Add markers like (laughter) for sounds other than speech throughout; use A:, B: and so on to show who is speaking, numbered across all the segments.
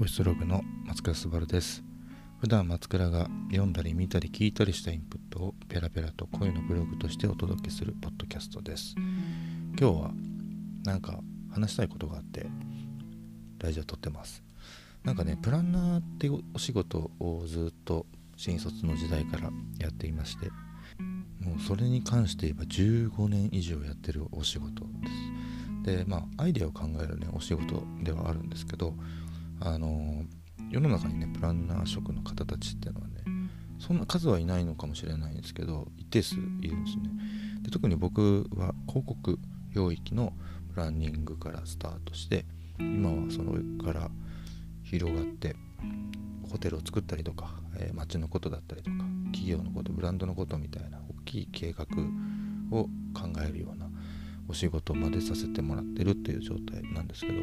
A: ボイスログの松倉すばるです。普段松倉が読んだり見たり聞いたりしたインプットをペラペラと声のブログとしてお届けするポッドキャストです。今日はなんか話したいことがあってラジオ撮ってます。なんかねプランナーっていうお仕事をずっと新卒の時代からやっていましてもうそれに関して言えば15年以上やってるお仕事です。でまあアイデアを考えるねお仕事ではあるんですけどあの世の中にねプランナー職の方たちっていうのはねそんな数はいないのかもしれないんですけど一定数いるんですね。で特に僕は広告領域のプランニングからスタートして今はその上から広がってホテルを作ったりとか、えー、街のことだったりとか企業のことブランドのことみたいな大きい計画を考えるようなお仕事までさせてもらってるっていう状態なんですけど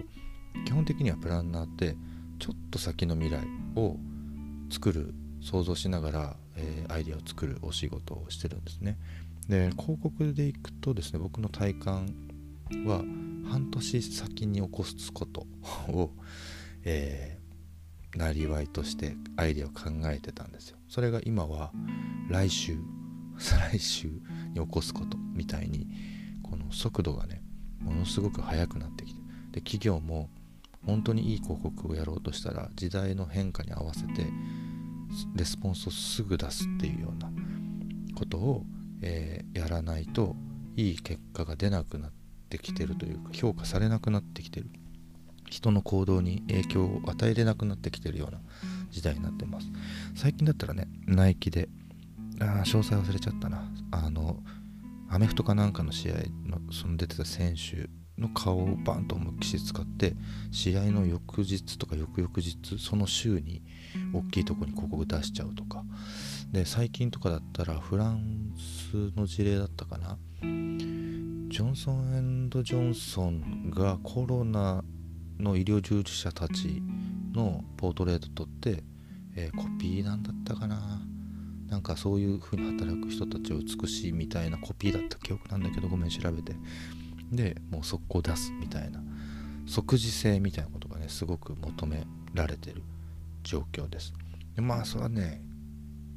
A: 基本的にはプランナーってちょっと先の未来を作る想像しながら、えー、アイデアを作るお仕事をしてるんですね。で広告でいくとですね僕の体感は半年先に起こすことを、(laughs) えー、なりわいとしてアイデアを考えてたんですよ。それが今は来週 (laughs) 再来週に起こすことみたいにこの速度がねものすごく速くなってきてで企業も本当にいい広告をやろうとしたら時代の変化に合わせてレスポンスをすぐ出すっていうようなことを、えー、やらないといい結果が出なくなってきてるというか評価されなくなってきてる。人の行動に影響を与えれなくなってきてるような時代になってます。最近だったらねナイキであ詳細忘れちゃったな。あのアメフトかなんかの試合のその出てた選手の顔をバンと思いっきし使って試合の翌日とか翌々日その週に大きいとこに広告出しちゃうとか。で最近とかだったらフランスの事例だったかな。ジョンソンジョンソンがコロナの医療従事者たちのポートレート撮って、えー、コピーなんだったかな。なんかそういう風に働く人たちを美しいみたいなコピーだった記憶なんだけどごめん調べて。でもう速攻出すみたいな即時性みたいなことがねすごく求められてる状況です。でまあそれはね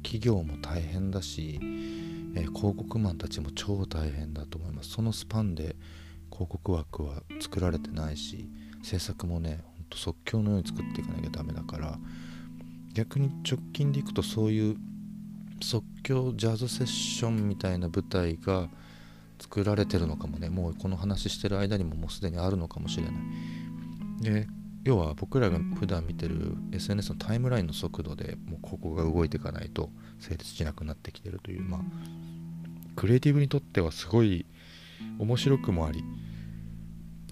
A: 企業も大変だし、えー、広告マンたちも超大変だと思います。そのスパンで広告枠は作られてないし制作もねほんと即興のように作っていかなきゃダメだから逆に直近でいくとそういう即興ジャズセッションみたいな舞台が作られてるのかもね。もうこの話してる間にももうすでにあるのかもしれない。で要は僕らが普段見てる SNS のタイムラインの速度でもうここが動いていかないと成立しなくなってきてるというまあクリエイティブにとってはすごい面白くもあり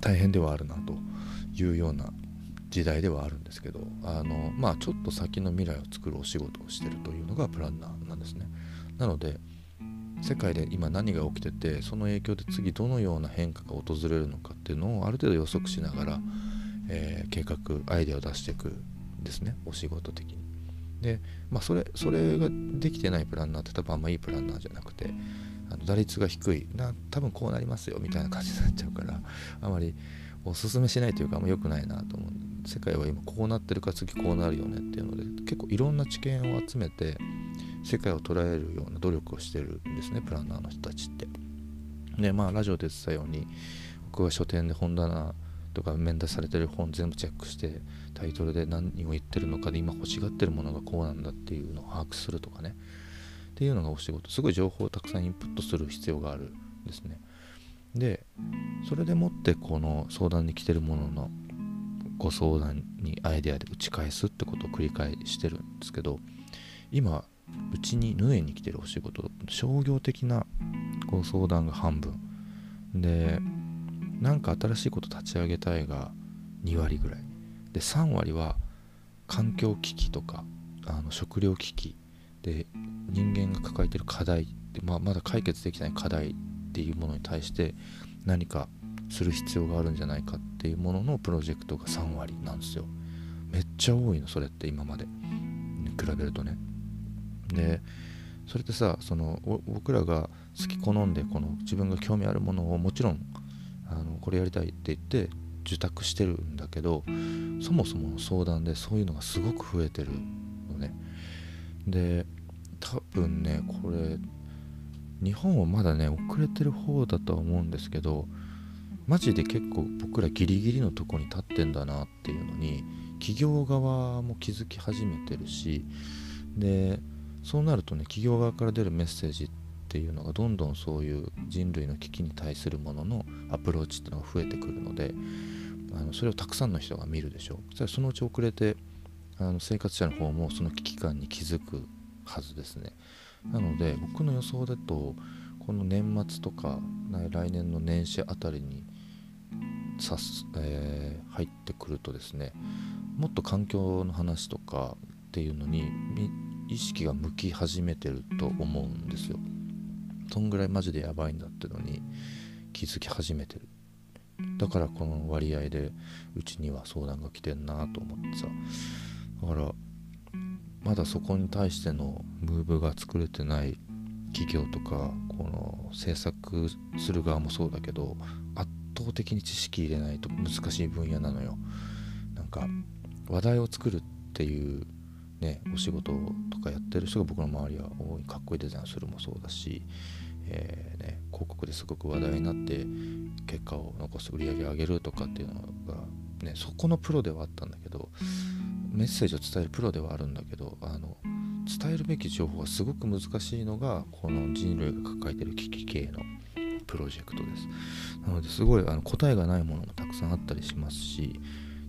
A: 大変ではあるなというような時代ではあるんですけどあのまあちょっと先の未来を作るお仕事をしてるというのがプランナーなんですね。なので世界で今何が起きててその影響で次どのような変化が訪れるのかっていうのをある程度予測しながら、えー、計画アイデアを出していくですね。お仕事的に。でまあそれそれができてないプランナーって多分あんまいいプランナーじゃなくてあの打率が低い。な多分こうなりますよみたいな感じになっちゃうからあまりおすすめしないというかあんま良くないなと思う。世界は今こうなってるから次こうなるよねっていうので結構いろんな知見を集めて世界を捉えるような努力をしてるんですねプランナーの人たちって。でまあラジオで言ってたように僕は書店で本棚とか面出されてる本全部チェックしてタイトルで何を言ってるのかで今欲しがってるものがこうなんだっていうのを把握するとかね。っていうのがお仕事。すごい情報をたくさんインプットする必要があるんですね。でそれでもってこの相談に来てるもののご相談にアイデアで打ち返すってことを繰り返してるんですけど今うちに縫えに来てるお仕事商業的なご相談が半分。でなんか新しいこと立ち上げたいが2割ぐらい。で3割は環境危機とかあの食料危機。で人間が抱えてる課題で、まあ、まだ解決できない課題っていうものに対して何かする必要があるんじゃないかっていうもののプロジェクトが3割なんですよ。めっちゃ多いのそれって今まで。に比べるとね。でそれってさその僕らが好き好んでこの自分が興味あるものをもちろんあのこれやりたいって言って受託してるんだけどそもそもの相談でそういうのがすごく増えてるのね。で多分ねこれ日本はまだね遅れてる方だとは思うんですけどマジで結構僕らギリギリのとこに立ってんだなっていうのに企業側も気づき始めてるしでそうなるとね企業側から出るメッセージっていうのがどんどんそういう人類の危機に対するもののアプローチっていうのが増えてくるのであのそれをたくさんの人が見るでしょう。そしたらそのうち遅れてあの生活者の方もその危機感に気づくはずですね。なので僕の予想だとこの年末とか来年の年始あたりにさす、えー、入ってくるとですねもっと環境の話とかっていうのに意識が向き始めてると思うんですよ。そんぐらいマジでやばいんだってのに気づき始めてる。だからこの割合でうちには相談が来てんなと思ってさ。だからまだそこに対してのムーブが作れてない企業とかこの制作する側もそうだけど圧倒的に知識入れないと難しい分野なのよ。なんか話題を作るっていうねお仕事とかやってる人が僕の周りは多い。かっこいいデザインするもそうだし、えー、ね、広告ですごく話題になって結果を残す売り上げを上げるとかっていうのが、ね、そこのプロではあったんだけどメッセージを伝えるプロではあるんだけどあの伝えるべき情報はすごく難しいのがこの人類が抱えてる危機系のプロジェクトです。なのですごいあの答えがないものもたくさんあったりしますし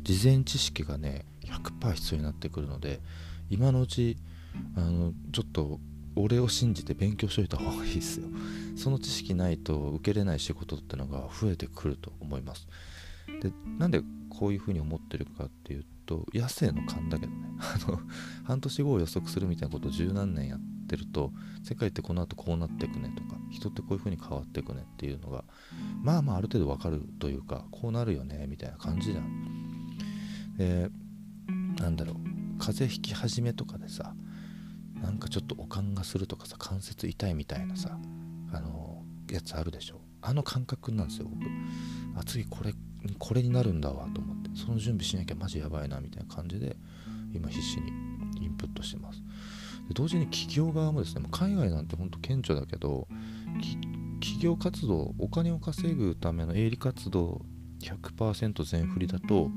A: 事前知識がね100%必要になってくるので今のうちあのちょっと俺を信じて勉強しといた方がいいですよ。その知識ないと受けれない仕事ってのが増えてくると思います。でなんでこういうふうに思ってるかっていうと野生の勘だけどね。(laughs) あの半年後を予測するみたいなことを十何年やってると世界ってこの後こうなってくねとか人ってこういうふうに変わってくねっていうのがまあまあある程度わかるというかこうなるよねみたいな感じじゃん。でなんだろう。風邪ひき始めとかでさなんかちょっとおかんがするとかさ関節痛いみたいなさあのやつあるでしょ？あの感覚なんですよ僕。あ次これこれになるんだわと思って。その準備しなきゃマジやばいなみたいな感じで今必死にインプットしてます。で同時に企業側もですねもう海外なんてほんと顕著だけど企業活動お金を稼ぐための営利活動100%全振りだと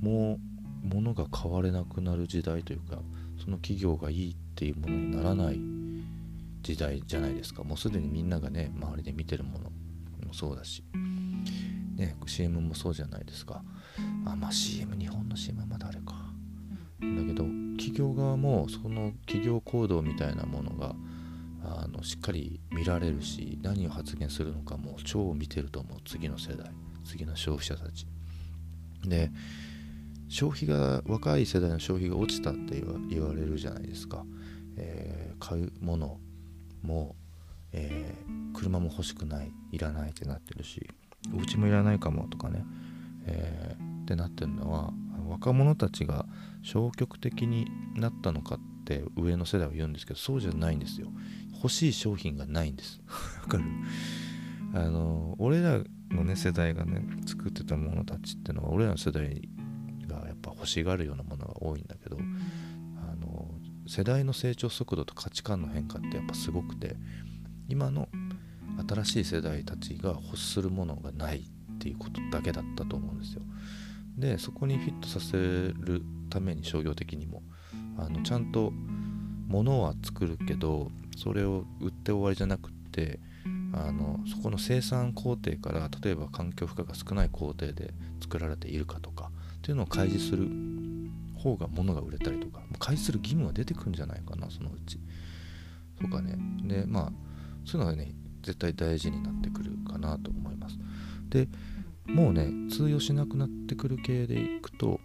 A: もう物が買われなくなる時代というかその企業がいいっていうものにならない時代じゃないですか。もうすでにみんながね周りで見てるものもそうだしね CM もそうじゃないですか。あまあ CM 日本の CM はまだあれか。だけど企業側もその企業行動みたいなものがあのしっかり見られるし何を発言するのかも超見てると思う。次の世代次の消費者たち。で消費が若い世代の消費が落ちたって言われるじゃないですか、えー、買うものも、えー、車も欲しくないいらないってなってるしお家もいらないかもとかね、えー、ってなってるのは若者たちが消極的になったのかって上の世代は言うんですけどそうじゃないんですよ。欲しい商品がないんです。(laughs) わかる？あの俺らのね世代がね作ってたものたちってのは俺らの世代がやっぱ欲しがるようなものが多いんだけどあの世代の成長速度と価値観の変化ってやっぱすごくて今の新しい世代たちが欲するものがないっていうことだけだったと思うんですよ。でそこにフィットさせるために商業的にもあのちゃんと物は作るけどそれを売って終わりじゃなくってあのそこの生産工程から例えば環境負荷が少ない工程で作られているかとかっていうのを開示する方が物が売れたりとか開示する義務が出てくるんじゃないかなそのうち。とかね。でまあそういうのがね絶対大事になってくるかなと思います。でもうね通用しなくなってくる系でいくと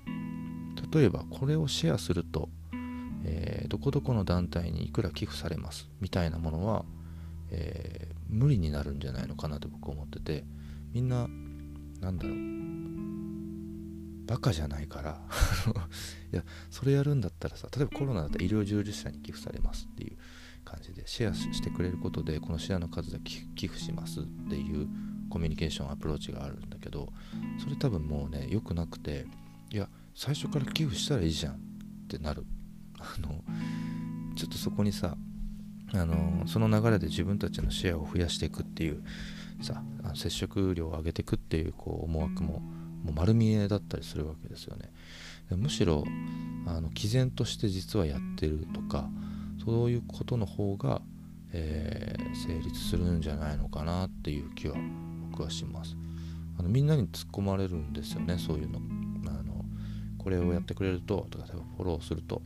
A: 例えばこれをシェアすると、えー、どこどこの団体にいくら寄付されますみたいなものは、えー、無理になるんじゃないのかなと僕思っててみんななんだろう。バカじゃないから。(laughs) いやそれやるんだったらさ例えばコロナだったら医療従事者に寄付されますっていう感じでシェアしてくれることでこのシェアの数で寄付しますっていうコミュニケーションアプローチがあるんだけどそれ多分もうね良くなくていや最初から寄付したらいいじゃんってなる。(laughs) あのちょっとそこにさあのその流れで自分たちのシェアを増やしていくっていうさ接触量を上げていくっていうこう思惑ももう丸見えだったりするわけですよね。むしろあの毅然として実はやってるとかそういうことの方が、えー、成立するんじゃないのかなっていう気は僕はします。あのみんなに突っ込まれるんですよねそういうの。あのこれをやってくれると例えばフォローすると、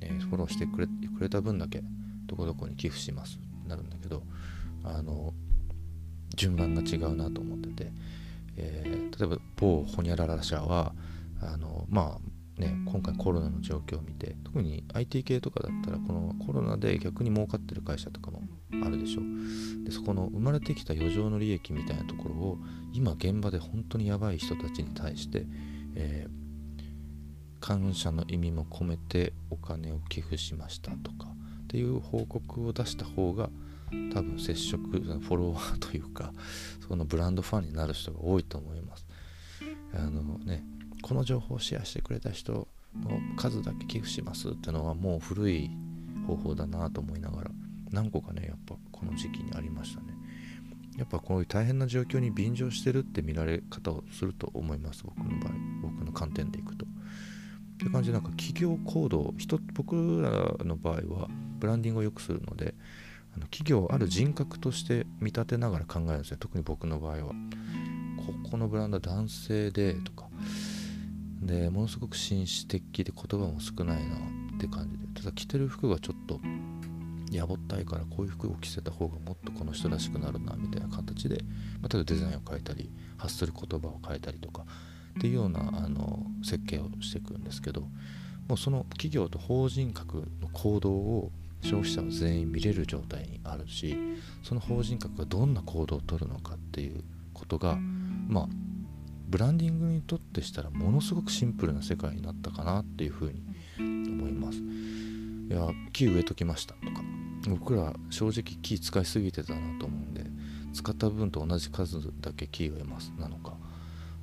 A: えー、フォローしてくれくれた分だけどこどこに寄付しますなるんだけどあの順番が違うなと思ってて、えー、例えば某ホニャララ社はあのまあね今回コロナの状況を見て特に IT 系とかだったらこのコロナで逆に儲かってる会社とかもあるでしょでそこの生まれてきた余剰の利益みたいなところを今現場で本当にやばい人たちに対して、えー、感謝の意味も込めてお金を寄付しましたとかっていう報告を出した方が多分接触フォロワーというかそのブランドファンになる人が多いと思います。あのねこの情報をシェアしてくれた人の数だけ寄付しますってのはもう古い方法だなと思いながら何個かねやっぱこの時期にありましたね。やっぱこういう大変な状況に便乗してるって見られ方をすると思います僕の場合僕の観点でいくと。って感じでなんか企業行動人僕らの場合はブランディングを良くするのであの企業ある人格として見立てながら考えるんですよ。特に僕の場合は。ここのブランドは男性でとか。でものすごく紳士的で言葉も少ないなって感じで。ただ着てる服がちょっとやぼったいからこういう服を着せた方がもっとこの人らしくなるなみたいな形で、まあ、例えばデザインを変えたり発する言葉を変えたりとか。っていうようなあの設計をしていくんですけど。もうその企業と法人格の行動を消費者は全員見れる状態にあるしその法人格がどんな行動をとるのかっていうことがまあブランディングにとってしたらものすごくシンプルな世界になったかなっていうふうに思います。いや木植えときましたとか僕ら正直木使いすぎてたなと思うんで使った分と同じ数だけ木植えます。なのか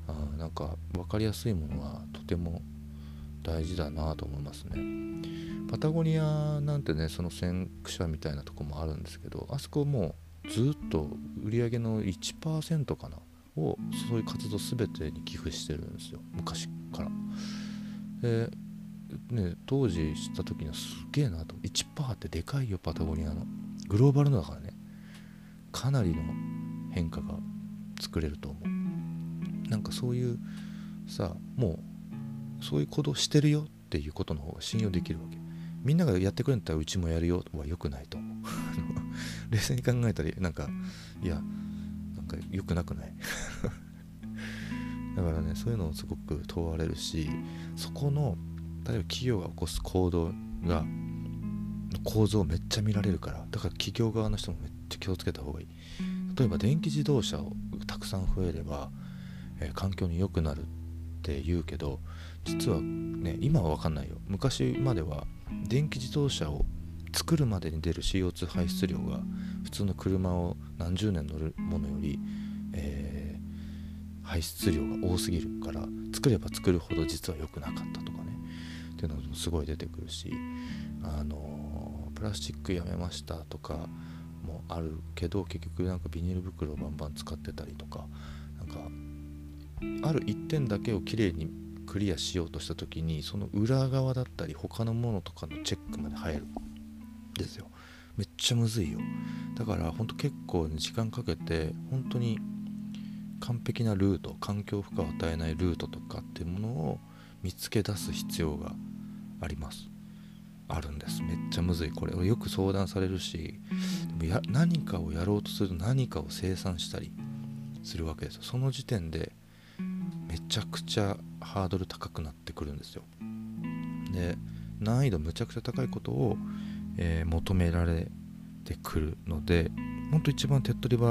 A: あなんか分かりやすいものはとても大事だなと思いますね。パタゴニアなんてねその先駆者みたいなとこもあるんですけどあそこもうずっと売り上げの1%かなをそういう活動全てに寄付してるんですよ。昔から。でね当時知った時にはすげえなと。1%ってでかいよパタゴニアの。グローバルのだからね。かなりの変化が作れると思う。なんかそういうさもうそういう行動してるよっていうことの方が信用できるわけ。みんながやってくれんたらうちもやるよは良くないと。思 (laughs) う冷静に考えたりなんかいやなんか良くなくない？(laughs) だからねそういうのをすごく問われるしそこの例えば企業が起こす行動が構造をめっちゃ見られるからだから企業側の人もめっちゃ気をつけた方がいい。例えば電気自動車をたくさん増えれば、えー、環境に良くなるって言うけど実はね今は分かんないよ。昔までは電気自動車を作るまでに出る CO2 排出量が普通の車を何十年乗るものより、えー、排出量が多すぎるから作れば作るほど実は良くなかったとかね。っていうのもすごい出てくるしあのー、プラスチックやめましたとかもあるけど結局なんかビニール袋をバンバン使ってたりとかなんかある一点だけをきれいにクリアしようとした時にその裏側だったり他のものとかのチェックまで入る。んですよ。めっちゃむずいよ。だからほんと結構、ね、時間かけて本当に完璧なルート環境負荷を与えないルートとかっていうものを見つけ出す必要があります。あるんです。めっちゃむずい。これよく相談されるしでもや何かをやろうとすると何かを生産したりするわけですよ。その時点でめちゃくちゃハードル高くなってくるんですよ。で難易度むちゃくちゃ高いことを、えー、求められてくるのでほんと一番手っ取り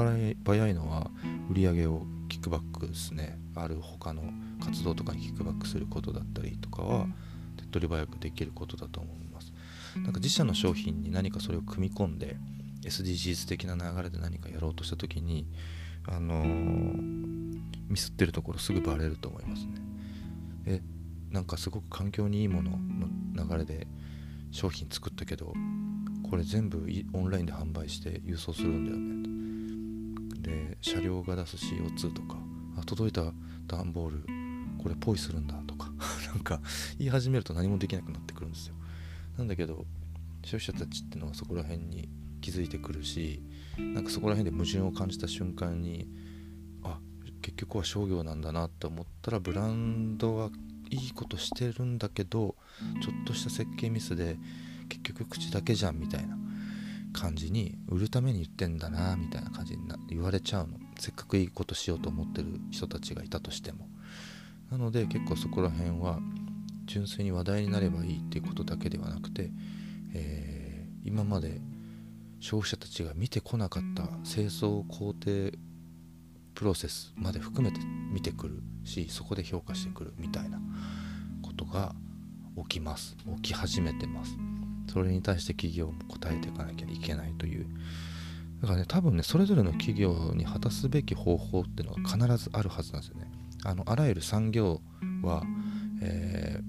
A: 早いのは売り上げをキックバックですね。ある他の活動とかにキックバックすることだったりとかは手っ取り早くできることだと思います。なんか自社の商品に何かそれを組み込んで SDGs 的な流れで何かやろうとした時にあのー、ミスってるところすぐバレると思いますね。えなんかすごく環境にいいものの流れで商品作ったけどこれ全部オンラインで販売して郵送するんだよね。で車両が出す CO2 とかあ届いた段ボールこれポイするんだとか。(laughs) なんか言い始めると何もできなくなってくるんですよ。なんだけど消費者たちってのはそこら辺に気づいてくるしなんかそこら辺で矛盾を感じた瞬間に局は商業なんだなって思ったらブランドはいいことしてるんだけどちょっとした設計ミスで結局口だけじゃんみたいな感じに売るために言ってんだなみたいな感じにな言われちゃうの。せっかくいいことしようと思ってる人たちがいたとしても。なので結構そこら辺は純粋に話題になればいいっていうことだけではなくて、えー、今まで消費者たちが見てこなかった清掃工程プロセスまで含めて見てくるしそこで評価してくるみたいなことが起きます。起き始めてます。それに対して企業も答えていかなきゃいけないという。だからね多分ねそれぞれの企業に果たすべき方法っていうのは必ずあるはずなんですよね。あのあらゆる産業は、え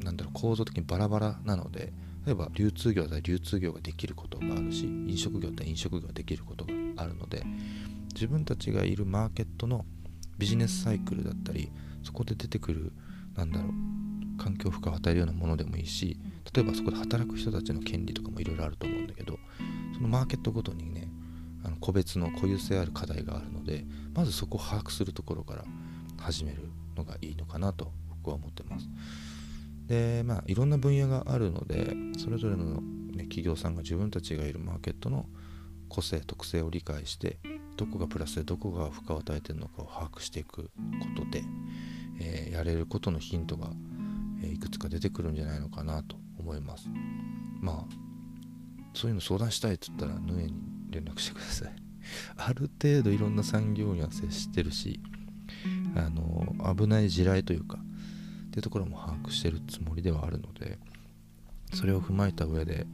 A: ー、なんだろう構造的にバラバラなので例えば流通業だったら流通業ができることがあるし飲食業だったら飲食業ができることがあるので自分たちがいるマーケットのビジネスサイクルだったりそこで出てくるなんだろう環境負荷を与えるようなものでもいいし例えばそこで働く人たちの権利とかもいろいろあると思うんだけどそのマーケットごとにねあの個別の固有性ある課題があるのでまずそこを把握するところから始めるのがいいのかなと僕は思ってます。でまあいろんな分野があるのでそれぞれの、ね、企業さんが自分たちがいるマーケットの個性特性を理解してどこがプラスでどこが負荷を与えてるのかを把握していくことで、えー、やれることのヒントが、えー、いくつか出てくるんじゃないのかなと思います。まあそういうの相談したいって言ったらヌエに連絡してください。(laughs) ある程度いろんな産業には接してるしあの危ない地雷というかっていうところも把握してるつもりではあるのでそれを踏まえた上で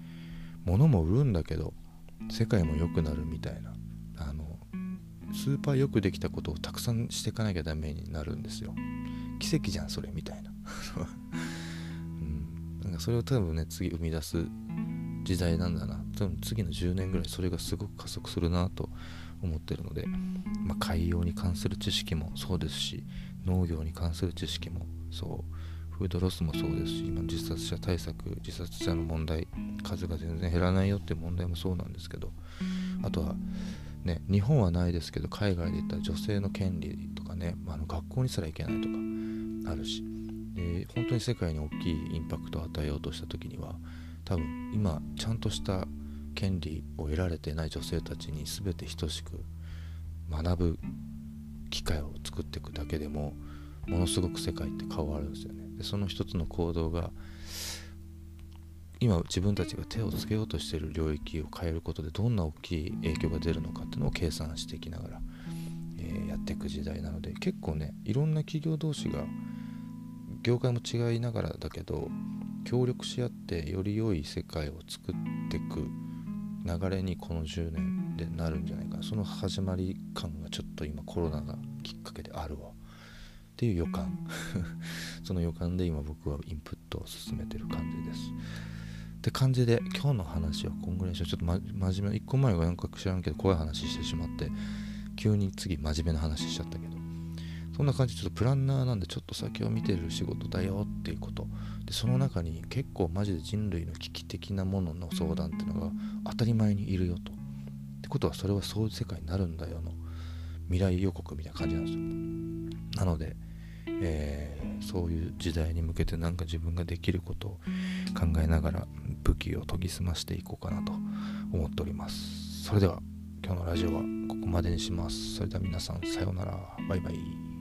A: 物も売るんだけど世界も良くなるみたいなあのスーパーよくできたことをたくさんしていかなきゃダメになるんですよ。奇跡じゃんそれみたいな、(laughs) うん、なんかそれを多分ね次生み出す時代なんだな。多分次の10年ぐらいそれがすごく加速するなと思ってるので、まあ、海洋に関する知識もそうですし農業に関する知識もそう。フードロスもそうですし今自殺者対策自殺者の問題数が全然減らないよっていう問題もそうなんですけどあとはね日本はないですけど海外で言ったら女性の権利とかね、まあ、の学校にすら行けないとかあるし。で本当に世界に大きいインパクトを与えようとした時には多分今ちゃんとした権利を得られてない女性たちに全て等しく学ぶ機会を作っていくだけでもものすごく世界って変わるんですよね。でその一つの行動が今自分たちが手をつけようとしている領域を変えることでどんな大きい影響が出るのかっていうのを計算していきながら、えー、やっていく時代なので結構ねいろんな企業同士が業界も違いながらだけど協力し合ってより良い世界を作っていく流れにこの10年でなるんじゃないかな。その始まり感がちょっと今コロナがきっかけであるわ。っていう予感。その予感で今僕はインプットを進めてる感じです。って感じで今日の話はこんぐらいにしようちょっと、ま、真面目1個前はなんか知らんけど怖い話してしまって急に次真面目な話しちゃったけどそんな感じちょっとプランナーなんでちょっと先を見てる仕事だよっていうことでその中に結構マジで人類の危機的なものの相談っていうのが当たり前にいるよと。ってことはそれはそういう世界になるんだよの。未来予告みたいな感じなんですよなのでえー、そういう時代に向けてなんか自分ができることを考えながら武器を研ぎ澄ましていこうかなと思っております。それでは今日のラジオはここまでにします。それでは皆さんさようなら。バイバイ